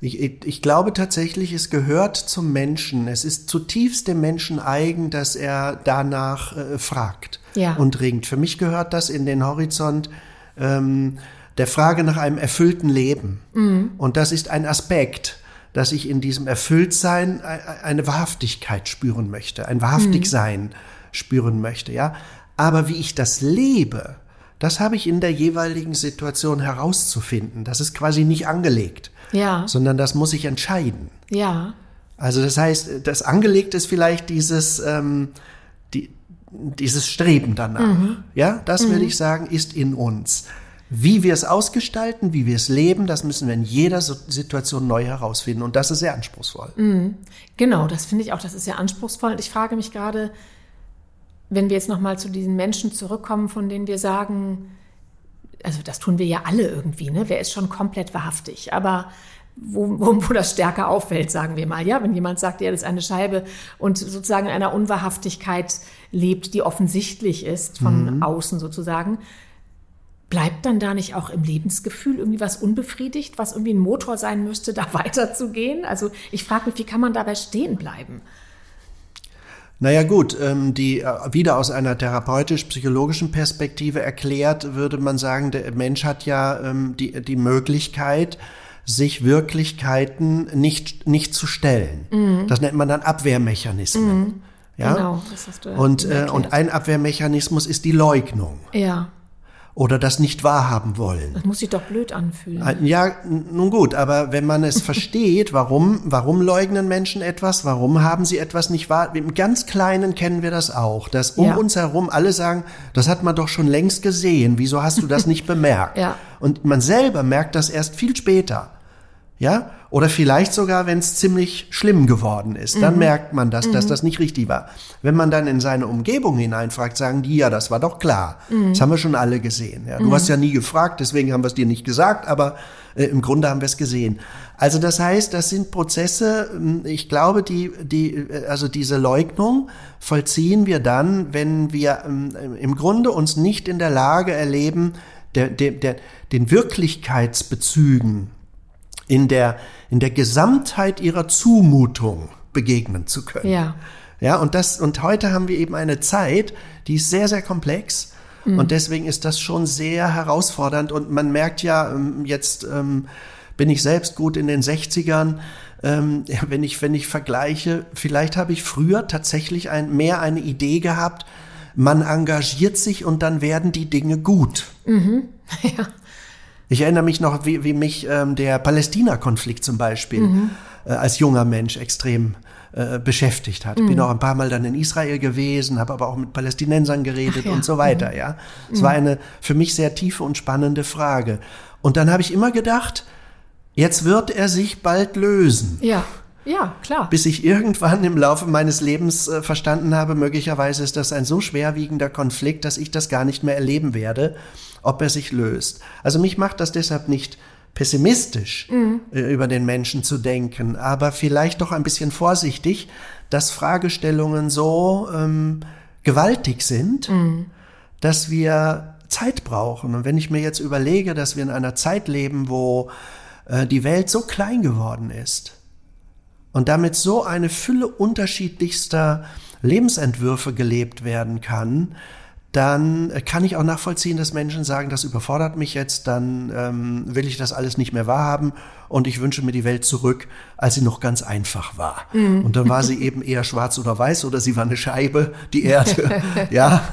[SPEAKER 3] Ich, ich, ich, glaube tatsächlich, es gehört zum Menschen. Es ist zutiefst dem Menschen eigen, dass er danach äh, fragt ja. und ringt. Für mich gehört das in den Horizont ähm, der Frage nach einem erfüllten Leben. Mhm. Und das ist ein Aspekt, dass ich in diesem Erfülltsein e, e, eine Wahrhaftigkeit spüren möchte, ein Wahrhaftigsein mhm. spüren möchte, ja. Aber wie ich das lebe, das habe ich in der jeweiligen Situation herauszufinden. Das ist quasi nicht angelegt. Ja. Sondern das muss ich entscheiden.
[SPEAKER 2] Ja.
[SPEAKER 3] Also das heißt, das angelegt ist vielleicht dieses, ähm, die, dieses Streben danach. Mhm. Ja, das mhm. würde ich sagen, ist in uns. Wie wir es ausgestalten, wie wir es leben, das müssen wir in jeder Situation neu herausfinden. Und das ist sehr anspruchsvoll.
[SPEAKER 2] Mhm. Genau, das finde ich auch, das ist sehr anspruchsvoll. Und ich frage mich gerade, wenn wir jetzt nochmal zu diesen Menschen zurückkommen, von denen wir sagen, also das tun wir ja alle irgendwie, ne? Wer ist schon komplett wahrhaftig? Aber wo, wo, wo das stärker auffällt, sagen wir mal. Ja, wenn jemand sagt, er ist eine Scheibe und sozusagen in einer Unwahrhaftigkeit lebt, die offensichtlich ist von mhm. außen sozusagen, bleibt dann da nicht auch im Lebensgefühl irgendwie was unbefriedigt, was irgendwie ein Motor sein müsste, da [LAUGHS] weiterzugehen? Also ich frage mich, wie kann man dabei stehen bleiben?
[SPEAKER 3] Naja gut, ähm, die äh, wieder aus einer therapeutisch-psychologischen Perspektive erklärt, würde man sagen, der Mensch hat ja ähm, die, die Möglichkeit, sich Wirklichkeiten nicht, nicht zu stellen. Mhm. Das nennt man dann Abwehrmechanismen. Mhm. Ja? Genau, das hast du und, äh, und ein Abwehrmechanismus ist die Leugnung.
[SPEAKER 2] Ja
[SPEAKER 3] oder das nicht wahrhaben wollen.
[SPEAKER 2] Das muss sich doch blöd anfühlen.
[SPEAKER 3] Ja, nun gut, aber wenn man es [LAUGHS] versteht, warum, warum leugnen Menschen etwas, warum haben sie etwas nicht wahr, im ganz Kleinen kennen wir das auch, dass um ja. uns herum alle sagen, das hat man doch schon längst gesehen, wieso hast du das nicht [LAUGHS] bemerkt?
[SPEAKER 2] ja.
[SPEAKER 3] Und man selber merkt das erst viel später. Ja? Oder vielleicht sogar, wenn es ziemlich schlimm geworden ist, dann mhm. merkt man, dass, mhm. dass das nicht richtig war. Wenn man dann in seine Umgebung hineinfragt, sagen die, ja, das war doch klar. Mhm. Das haben wir schon alle gesehen. Ja? Du hast mhm. ja nie gefragt, deswegen haben wir es dir nicht gesagt, aber äh, im Grunde haben wir es gesehen. Also das heißt, das sind Prozesse, hm, ich glaube, die, die, äh, also diese Leugnung vollziehen wir dann, wenn wir äh, im Grunde uns nicht in der Lage erleben, der, der, der, den Wirklichkeitsbezügen in der, in der Gesamtheit ihrer Zumutung begegnen zu können.
[SPEAKER 2] Ja.
[SPEAKER 3] Ja, und das, und heute haben wir eben eine Zeit, die ist sehr, sehr komplex. Mhm. Und deswegen ist das schon sehr herausfordernd. Und man merkt ja, ähm, jetzt ähm, bin ich selbst gut in den 60ern. Ähm, [LAUGHS] wenn ich, wenn ich vergleiche, vielleicht habe ich früher tatsächlich ein, mehr eine Idee gehabt, man engagiert sich und dann werden die Dinge gut.
[SPEAKER 2] Mhm. [LAUGHS] Ja.
[SPEAKER 3] Ich erinnere mich noch, wie, wie mich ähm, der Palästina-Konflikt zum Beispiel mhm. äh, als junger Mensch extrem äh, beschäftigt hat. Mhm. Bin auch ein paar Mal dann in Israel gewesen, habe aber auch mit Palästinensern geredet ja. und so weiter. Mhm. Ja, es mhm. war eine für mich sehr tiefe und spannende Frage. Und dann habe ich immer gedacht, jetzt wird er sich bald lösen.
[SPEAKER 2] Ja. Ja, klar.
[SPEAKER 3] Bis ich irgendwann im Laufe meines Lebens äh, verstanden habe, möglicherweise ist das ein so schwerwiegender Konflikt, dass ich das gar nicht mehr erleben werde, ob er sich löst. Also mich macht das deshalb nicht pessimistisch mhm. äh, über den Menschen zu denken, aber vielleicht doch ein bisschen vorsichtig, dass Fragestellungen so ähm, gewaltig sind, mhm. dass wir Zeit brauchen. Und wenn ich mir jetzt überlege, dass wir in einer Zeit leben, wo äh, die Welt so klein geworden ist, und damit so eine Fülle unterschiedlichster Lebensentwürfe gelebt werden kann, dann kann ich auch nachvollziehen, dass Menschen sagen, das überfordert mich jetzt, dann ähm, will ich das alles nicht mehr wahrhaben und ich wünsche mir die Welt zurück, als sie noch ganz einfach war. Mhm. Und dann war sie eben eher schwarz oder weiß oder sie war eine Scheibe, die Erde, [LAUGHS] ja.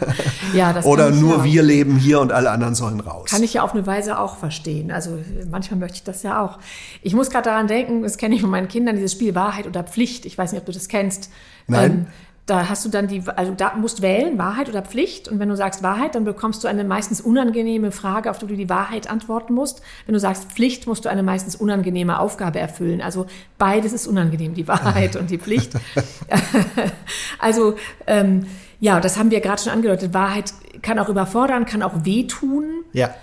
[SPEAKER 3] ja das oder nur ja wir leben hier und alle anderen sollen raus.
[SPEAKER 2] Kann ich ja auf eine Weise auch verstehen. Also manchmal möchte ich das ja auch. Ich muss gerade daran denken, das kenne ich von meinen Kindern, dieses Spiel Wahrheit oder Pflicht. Ich weiß nicht, ob du das kennst.
[SPEAKER 3] Nein. Ähm,
[SPEAKER 2] da hast du dann die, also da musst wählen, Wahrheit oder Pflicht. Und wenn du sagst Wahrheit, dann bekommst du eine meistens unangenehme Frage, auf die du die Wahrheit antworten musst. Wenn du sagst Pflicht, musst du eine meistens unangenehme Aufgabe erfüllen. Also beides ist unangenehm, die Wahrheit und die Pflicht. [LAUGHS] [LAUGHS] also ähm, ja, das haben wir gerade schon angedeutet. Wahrheit kann auch überfordern, kann auch wehtun.
[SPEAKER 3] Ja.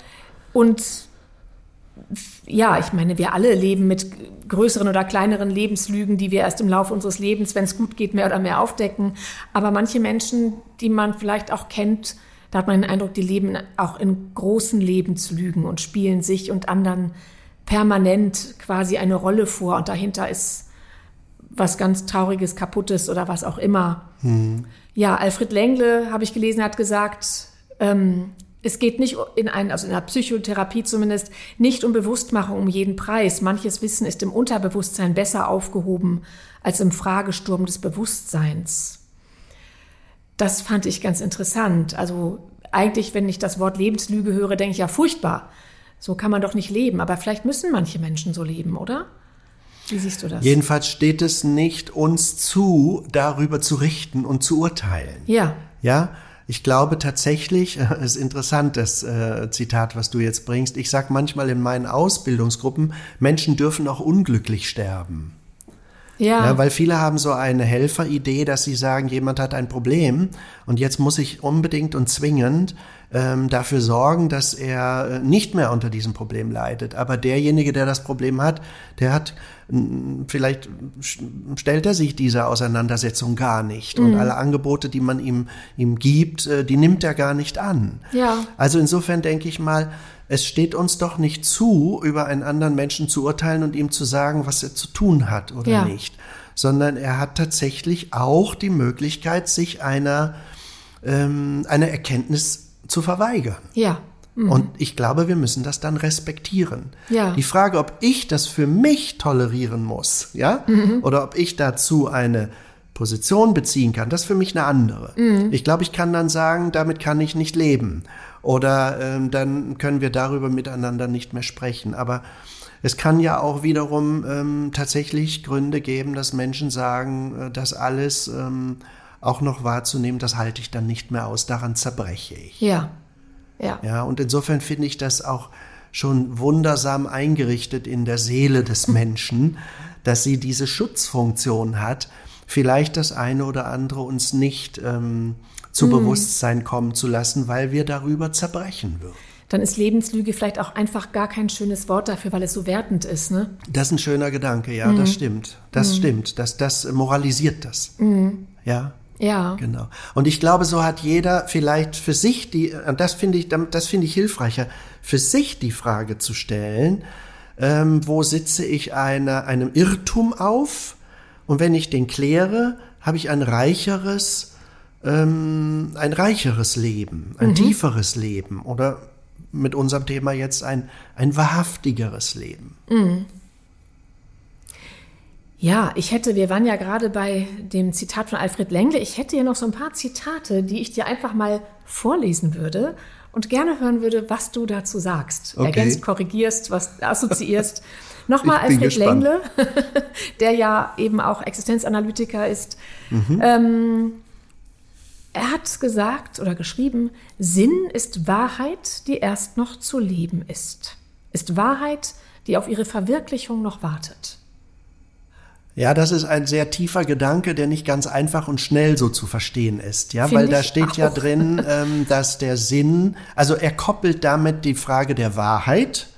[SPEAKER 2] Und ja, ich meine, wir alle leben mit größeren oder kleineren Lebenslügen, die wir erst im Laufe unseres Lebens, wenn es gut geht, mehr oder mehr aufdecken. Aber manche Menschen, die man vielleicht auch kennt, da hat man den Eindruck, die leben auch in großen Lebenslügen und spielen sich und anderen permanent quasi eine Rolle vor und dahinter ist was ganz Trauriges, Kaputtes oder was auch immer. Hm. Ja, Alfred Lengle, habe ich gelesen, hat gesagt, ähm, es geht nicht in ein, also in der Psychotherapie zumindest, nicht um Bewusstmachung um jeden Preis. Manches Wissen ist im Unterbewusstsein besser aufgehoben als im Fragesturm des Bewusstseins. Das fand ich ganz interessant. Also eigentlich, wenn ich das Wort Lebenslüge höre, denke ich ja furchtbar. So kann man doch nicht leben. Aber vielleicht müssen manche Menschen so leben, oder? Wie siehst du das?
[SPEAKER 3] Jedenfalls steht es nicht uns zu, darüber zu richten und zu urteilen.
[SPEAKER 2] Ja.
[SPEAKER 3] Ja. Ich glaube tatsächlich, es ist interessant, das äh, Zitat, was du jetzt bringst. Ich sage manchmal in meinen Ausbildungsgruppen, Menschen dürfen auch unglücklich sterben. Ja. ja. Weil viele haben so eine Helferidee, dass sie sagen, jemand hat ein Problem und jetzt muss ich unbedingt und zwingend ähm, dafür sorgen, dass er äh, nicht mehr unter diesem Problem leidet. Aber derjenige, der das Problem hat, der hat vielleicht stellt er sich dieser Auseinandersetzung gar nicht. Und mhm. alle Angebote, die man ihm, ihm gibt, äh, die nimmt er gar nicht an.
[SPEAKER 2] Ja.
[SPEAKER 3] Also insofern denke ich mal, es steht uns doch nicht zu, über einen anderen Menschen zu urteilen und ihm zu sagen, was er zu tun hat oder ja. nicht. Sondern er hat tatsächlich auch die Möglichkeit, sich einer, ähm, einer Erkenntnis zu verweigern.
[SPEAKER 2] Ja.
[SPEAKER 3] Mhm. Und ich glaube, wir müssen das dann respektieren.
[SPEAKER 2] Ja.
[SPEAKER 3] Die Frage, ob ich das für mich tolerieren muss, ja, mhm. oder ob ich dazu eine Position beziehen kann, das ist für mich eine andere. Mhm. Ich glaube, ich kann dann sagen, damit kann ich nicht leben. Oder ähm, dann können wir darüber miteinander nicht mehr sprechen. Aber es kann ja auch wiederum ähm, tatsächlich Gründe geben, dass Menschen sagen, äh, das alles ähm, auch noch wahrzunehmen, das halte ich dann nicht mehr aus, daran zerbreche ich.
[SPEAKER 2] Ja. Ja.
[SPEAKER 3] ja, und insofern finde ich das auch schon wundersam eingerichtet in der Seele des [LAUGHS] Menschen, dass sie diese Schutzfunktion hat, vielleicht das eine oder andere uns nicht ähm, zu mm. Bewusstsein kommen zu lassen, weil wir darüber zerbrechen würden.
[SPEAKER 2] Dann ist Lebenslüge vielleicht auch einfach gar kein schönes Wort dafür, weil es so wertend ist, ne?
[SPEAKER 3] Das ist ein schöner Gedanke, ja, mm. das stimmt. Das mm. stimmt. Das, das moralisiert das.
[SPEAKER 2] Mhm.
[SPEAKER 3] Ja.
[SPEAKER 2] Ja.
[SPEAKER 3] Genau. Und ich glaube, so hat jeder vielleicht für sich die, und das finde ich, das finde ich hilfreicher, für sich die Frage zu stellen, ähm, wo sitze ich einer, einem Irrtum auf? Und wenn ich den kläre, habe ich ein reicheres, ähm, ein reicheres Leben, ein mhm. tieferes Leben oder mit unserem Thema jetzt ein, ein wahrhaftigeres Leben.
[SPEAKER 2] Mhm. Ja, ich hätte, wir waren ja gerade bei dem Zitat von Alfred Lengle, ich hätte hier noch so ein paar Zitate, die ich dir einfach mal vorlesen würde und gerne hören würde, was du dazu sagst.
[SPEAKER 3] Okay.
[SPEAKER 2] Ergänzt, korrigierst, was assoziierst. [LAUGHS] Nochmal Alfred
[SPEAKER 3] gespannt.
[SPEAKER 2] Lengle, [LAUGHS] der ja eben auch Existenzanalytiker ist.
[SPEAKER 3] Mhm.
[SPEAKER 2] Ähm, er hat gesagt oder geschrieben, Sinn ist Wahrheit, die erst noch zu leben ist. Ist Wahrheit, die auf ihre Verwirklichung noch wartet.
[SPEAKER 3] Ja, das ist ein sehr tiefer Gedanke, der nicht ganz einfach und schnell so zu verstehen ist. Ja,
[SPEAKER 2] Finde
[SPEAKER 3] weil da steht ja
[SPEAKER 2] auch.
[SPEAKER 3] drin, ähm, dass der Sinn, also er koppelt damit die Frage der Wahrheit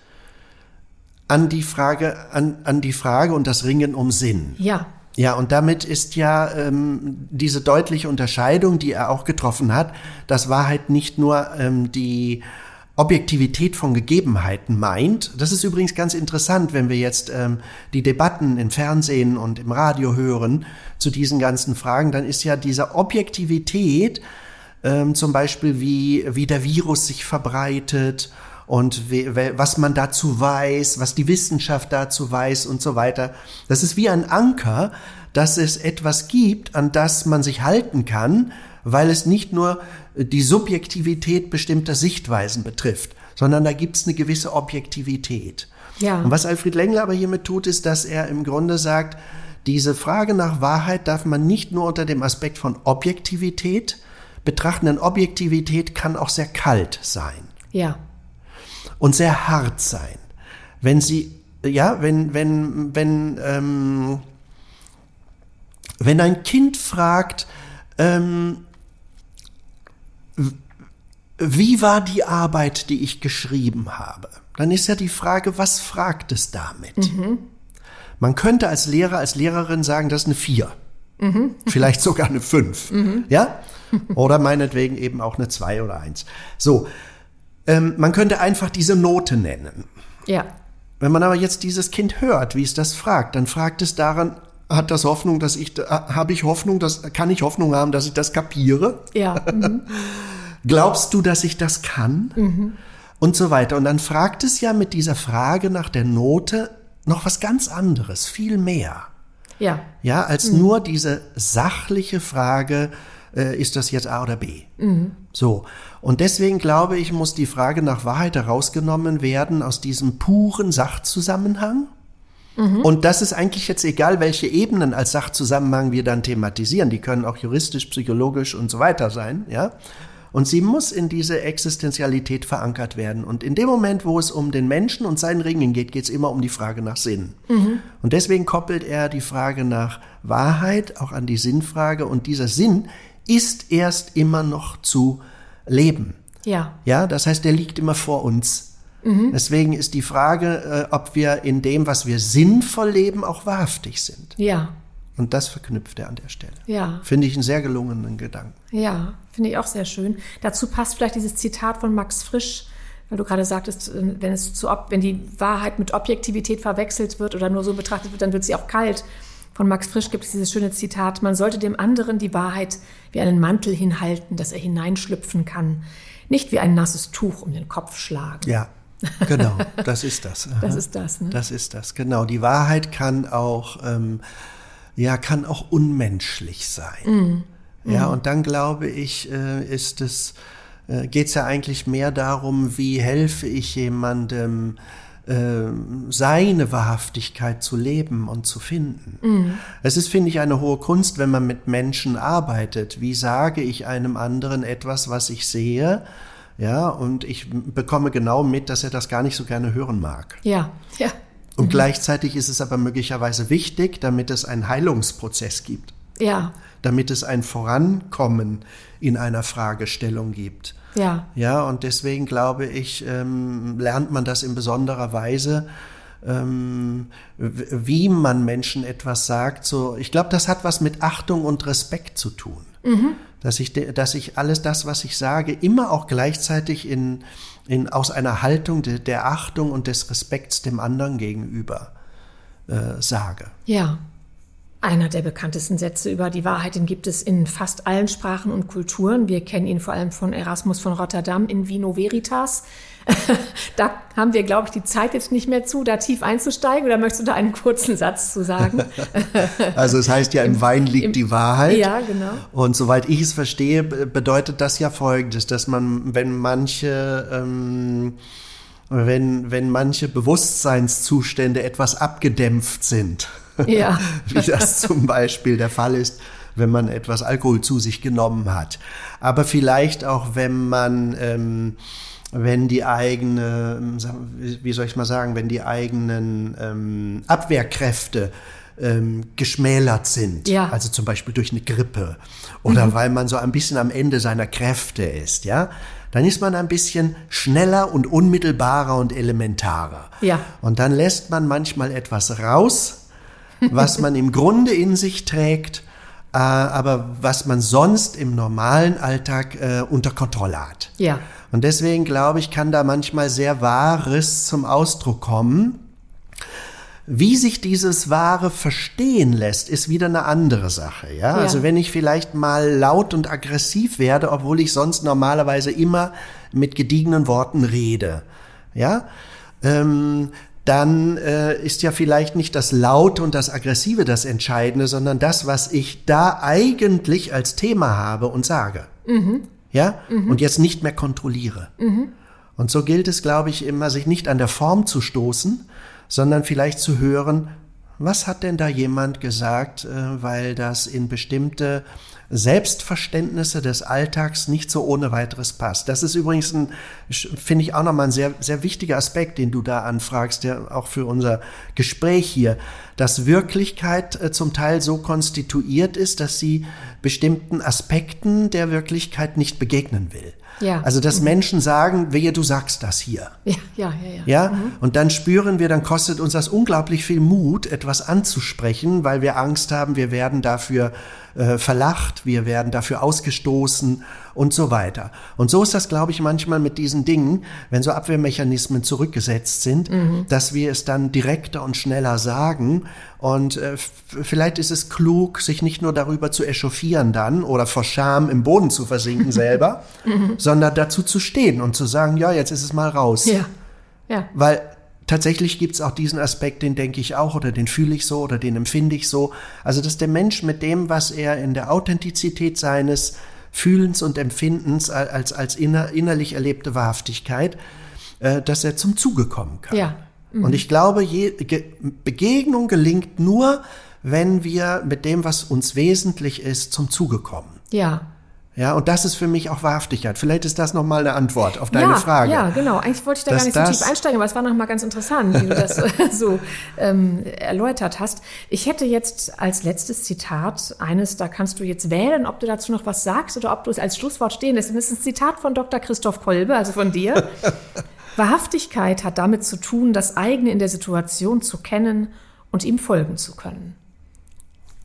[SPEAKER 3] an die Frage, an, an die Frage und das Ringen um Sinn.
[SPEAKER 2] Ja,
[SPEAKER 3] Ja, und damit ist ja ähm, diese deutliche Unterscheidung, die er auch getroffen hat, dass Wahrheit nicht nur ähm, die Objektivität von Gegebenheiten meint. Das ist übrigens ganz interessant, wenn wir jetzt ähm, die Debatten im Fernsehen und im Radio hören zu diesen ganzen Fragen, dann ist ja diese Objektivität ähm, zum Beispiel, wie, wie der Virus sich verbreitet und we, was man dazu weiß, was die Wissenschaft dazu weiß und so weiter. Das ist wie ein Anker, dass es etwas gibt, an das man sich halten kann, weil es nicht nur die Subjektivität bestimmter Sichtweisen betrifft, sondern da gibt es eine gewisse Objektivität.
[SPEAKER 2] Ja.
[SPEAKER 3] Und was Alfred Lengler aber hiermit tut, ist, dass er im Grunde sagt, diese Frage nach Wahrheit darf man nicht nur unter dem Aspekt von Objektivität betrachten, denn Objektivität kann auch sehr kalt sein
[SPEAKER 2] ja,
[SPEAKER 3] und sehr hart sein. Wenn sie, ja, wenn, wenn, wenn, ähm, wenn ein Kind fragt, ähm, wie war die Arbeit, die ich geschrieben habe? Dann ist ja die Frage, was fragt es damit? Man könnte als Lehrer, als Lehrerin sagen, das ist eine Vier. Vielleicht sogar eine Fünf. Ja? Oder meinetwegen eben auch eine Zwei oder Eins. So. Ähm, man könnte einfach diese Note nennen.
[SPEAKER 2] ja,
[SPEAKER 3] Wenn man aber jetzt dieses Kind hört, wie es das fragt, dann fragt es daran, hat das Hoffnung, dass ich, habe ich Hoffnung, dass, kann ich Hoffnung haben, dass ich das kapiere?
[SPEAKER 2] ja, mhm. [LAUGHS]
[SPEAKER 3] Glaubst du, dass ich das kann? Und so weiter. Und dann fragt es ja mit dieser Frage nach der Note noch was ganz anderes, viel mehr.
[SPEAKER 2] ja,
[SPEAKER 3] Ja, als nur diese sachliche Frage, äh, ist das jetzt A oder B? So. Und deswegen glaube ich, muss die Frage nach Wahrheit herausgenommen werden aus diesem puren Sachzusammenhang. Und das ist eigentlich jetzt egal, welche Ebenen als Sachzusammenhang wir dann thematisieren. Die können auch juristisch, psychologisch und so weiter sein, ja. Und sie muss in diese Existenzialität verankert werden. Und in dem Moment, wo es um den Menschen und seinen Ringen geht, geht es immer um die Frage nach Sinn. Und deswegen koppelt er die Frage nach Wahrheit auch an die Sinnfrage. Und dieser Sinn ist erst immer noch zu leben.
[SPEAKER 2] ja,
[SPEAKER 3] Ja, das heißt, der liegt immer vor uns. Deswegen ist die Frage, äh, ob wir in dem, was wir sinnvoll leben, auch wahrhaftig sind.
[SPEAKER 2] ja,
[SPEAKER 3] Und das verknüpft er an der Stelle.
[SPEAKER 2] ja.
[SPEAKER 3] Finde ich einen sehr gelungenen Gedanken.
[SPEAKER 2] Ja, finde ich auch sehr schön. Dazu passt vielleicht dieses Zitat von Max Frisch, weil du gerade sagtest, äh, wenn es zu, ob- wenn die Wahrheit mit Objektivität verwechselt wird oder nur so betrachtet wird, dann wird sie auch kalt. Von Max Frisch gibt es dieses schöne Zitat, man sollte dem anderen die Wahrheit wie einen Mantel hinhalten, dass er hineinschlüpfen kann, nicht wie ein nasses Tuch um den Kopf schlagen.
[SPEAKER 3] Ja, genau, das ist das. [LAUGHS]
[SPEAKER 2] Das ist das, ne?
[SPEAKER 3] Das ist das, genau. Die Wahrheit kann auch, ähm, ja, kann auch unmenschlich sein. Ja, und dann glaube ich, äh, ist es, äh, geht es ja eigentlich mehr darum, wie helfe ich jemandem, ähm, seine Wahrhaftigkeit zu leben und zu finden. Es ist, finde ich, eine hohe Kunst, wenn man mit Menschen arbeitet. Wie sage ich einem anderen etwas, was ich sehe? Ja, und ich bekomme genau mit, dass er das gar nicht so gerne hören mag.
[SPEAKER 2] Ja, ja,
[SPEAKER 3] Und gleichzeitig ist es aber möglicherweise wichtig, damit es einen Heilungsprozess gibt,
[SPEAKER 2] ja,
[SPEAKER 3] damit es ein Vorankommen in einer Fragestellung gibt.
[SPEAKER 2] ja,
[SPEAKER 3] Ja, und deswegen glaube ich, ähm, lernt man das in besonderer Weise, ähm, wie man Menschen etwas sagt. So, ich glaube, das hat was mit Achtung und Respekt zu tun. Dass ich, dass ich alles das, was ich sage, immer auch gleichzeitig in, in, aus einer Haltung de, der Achtung und des Respekts dem anderen gegenüber äh, sage.
[SPEAKER 2] ja. Einer der bekanntesten Sätze über die Wahrheit, den gibt es in fast allen Sprachen und Kulturen. Wir kennen ihn vor allem von Erasmus von Rotterdam in Vino Veritas. [LAUGHS] da haben wir, glaube ich, die Zeit jetzt nicht mehr zu, da tief einzusteigen. Oder möchtest du da einen kurzen Satz zu sagen? [LAUGHS]
[SPEAKER 3] also es heißt ja, im, im Wein liegt im, die Wahrheit.
[SPEAKER 2] Ja, genau.
[SPEAKER 3] Und soweit ich es verstehe, bedeutet das ja Folgendes, dass man, wenn manche... Ähm, wenn, wenn manche Bewusstseinszustände etwas abgedämpft sind, ja. [LAUGHS] wie das zum Beispiel der Fall ist, wenn man etwas Alkohol zu sich genommen hat. Aber vielleicht auch, wenn man ähm, wenn die eigene, wie soll ich mal sagen, wenn die eigenen ähm, Abwehrkräfte ähm, geschmälert sind, ja. also zum Beispiel durch eine Grippe oder mhm. weil man so ein bisschen am Ende seiner Kräfte ist, ja, dann ist man ein bisschen schneller und unmittelbarer und elementarer. Ja. Und dann lässt man manchmal etwas raus, was man im Grunde in sich trägt, äh, aber was man sonst im normalen Alltag äh, unter Kontrolle hat. Ja. Und deswegen glaube ich, kann da manchmal sehr Wahres zum Ausdruck kommen. Wie sich dieses Wahre verstehen lässt, ist wieder eine andere Sache. Ja? ja? Also wenn ich vielleicht mal laut und aggressiv werde, obwohl ich sonst normalerweise immer mit gediegenen Worten rede, ja, ähm, dann äh, ist ja vielleicht nicht das Laute und das Aggressive das Entscheidende, sondern das, was ich da eigentlich als Thema habe und sage. Mhm ja, mhm. und jetzt nicht mehr kontrolliere. Mhm. Und so gilt es, glaube ich, immer, sich nicht an der Form zu stoßen, sondern vielleicht zu hören, was hat denn da jemand gesagt, äh, weil das in bestimmte Selbstverständnisse des Alltags nicht so ohne weiteres passt. Das ist übrigens ein, finde ich auch nochmal ein sehr, sehr wichtiger Aspekt, den du da anfragst, der auch für unser Gespräch hier, dass Wirklichkeit äh, zum Teil so konstituiert ist, dass sie bestimmten Aspekten der Wirklichkeit nicht begegnen will. Ja. Also, dass mhm. Menschen sagen, wehe, du sagst das hier. [LAUGHS] Ja, ja, ja. Ja, ja? Mhm. und dann spüren wir, dann kostet uns das unglaublich viel Mut, etwas anzusprechen, weil wir Angst haben, wir werden dafür äh, verlacht, wir werden dafür ausgestoßen und so weiter. Und so ist das, glaube ich, manchmal mit diesen Dingen, wenn so Abwehrmechanismen zurückgesetzt sind, mhm. dass wir es dann direkter und schneller sagen. Und äh, vielleicht ist es klug, sich nicht nur darüber zu echauffieren dann oder vor Scham im Boden zu versinken [LAUGHS] selber, mhm. sondern dazu zu stehen und zu sagen, ja, jetzt ist es mal raus. Ja. Ja. Weil tatsächlich gibt es auch diesen Aspekt, den denke ich auch oder den fühle ich so oder den empfinde ich so. Also, dass der Mensch mit dem, was er in der Authentizität seines Fühlens und Empfindens als, als inner, innerlich erlebte Wahrhaftigkeit, äh, dass er zum Zuge kommen kann. Ja. Mhm. Und ich glaube, je, Ge Begegnung gelingt nur, wenn wir mit dem, was uns wesentlich ist, zum Zuge kommen. Ja. Ja, und das ist für mich auch Wahrhaftigkeit. Vielleicht ist das nochmal eine Antwort auf deine
[SPEAKER 2] ja,
[SPEAKER 3] Frage.
[SPEAKER 2] Ja, genau. Eigentlich wollte ich da gar nicht so tief einsteigen, aber es war nochmal ganz interessant, wie du das [LAUGHS] [LAUGHS] so ähm, erläutert hast. Ich hätte jetzt als letztes Zitat eines, da kannst du jetzt wählen, ob du dazu noch was sagst oder ob du es als Schlusswort stehen lässt. Das ist ein Zitat von Dr. Christoph Kolbe, also von dir. [LAUGHS] Wahrhaftigkeit hat damit zu tun, das eigene in der Situation zu kennen und ihm folgen zu können.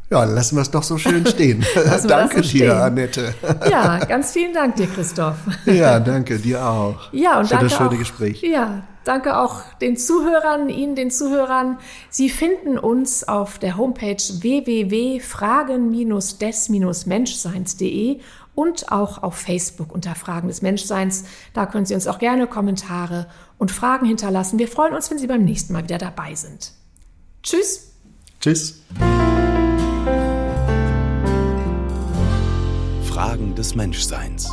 [SPEAKER 3] Ja, lassen wir es doch so schön [LAUGHS] stehen. danke so dir, stehen. Annette. [LAUGHS]
[SPEAKER 2] ja, ganz vielen Dank dir, Christoph.
[SPEAKER 3] ja, danke dir auch.
[SPEAKER 2] Ja, und
[SPEAKER 3] für
[SPEAKER 2] danke
[SPEAKER 3] das schöne
[SPEAKER 2] auch,
[SPEAKER 3] Gespräch.
[SPEAKER 2] Ja, danke auch den Zuhörern, Ihnen, den Zuhörern. Sie finden uns auf der Homepage www.fragen-des-menschseins.de und auch auf Facebook unter Fragen des Menschseins. Da können Sie uns auch gerne Kommentare und Fragen hinterlassen. Wir freuen uns, wenn Sie beim nächsten Mal wieder dabei sind. Tschüss.
[SPEAKER 3] Tschüss.
[SPEAKER 1] Fragen des Menschseins.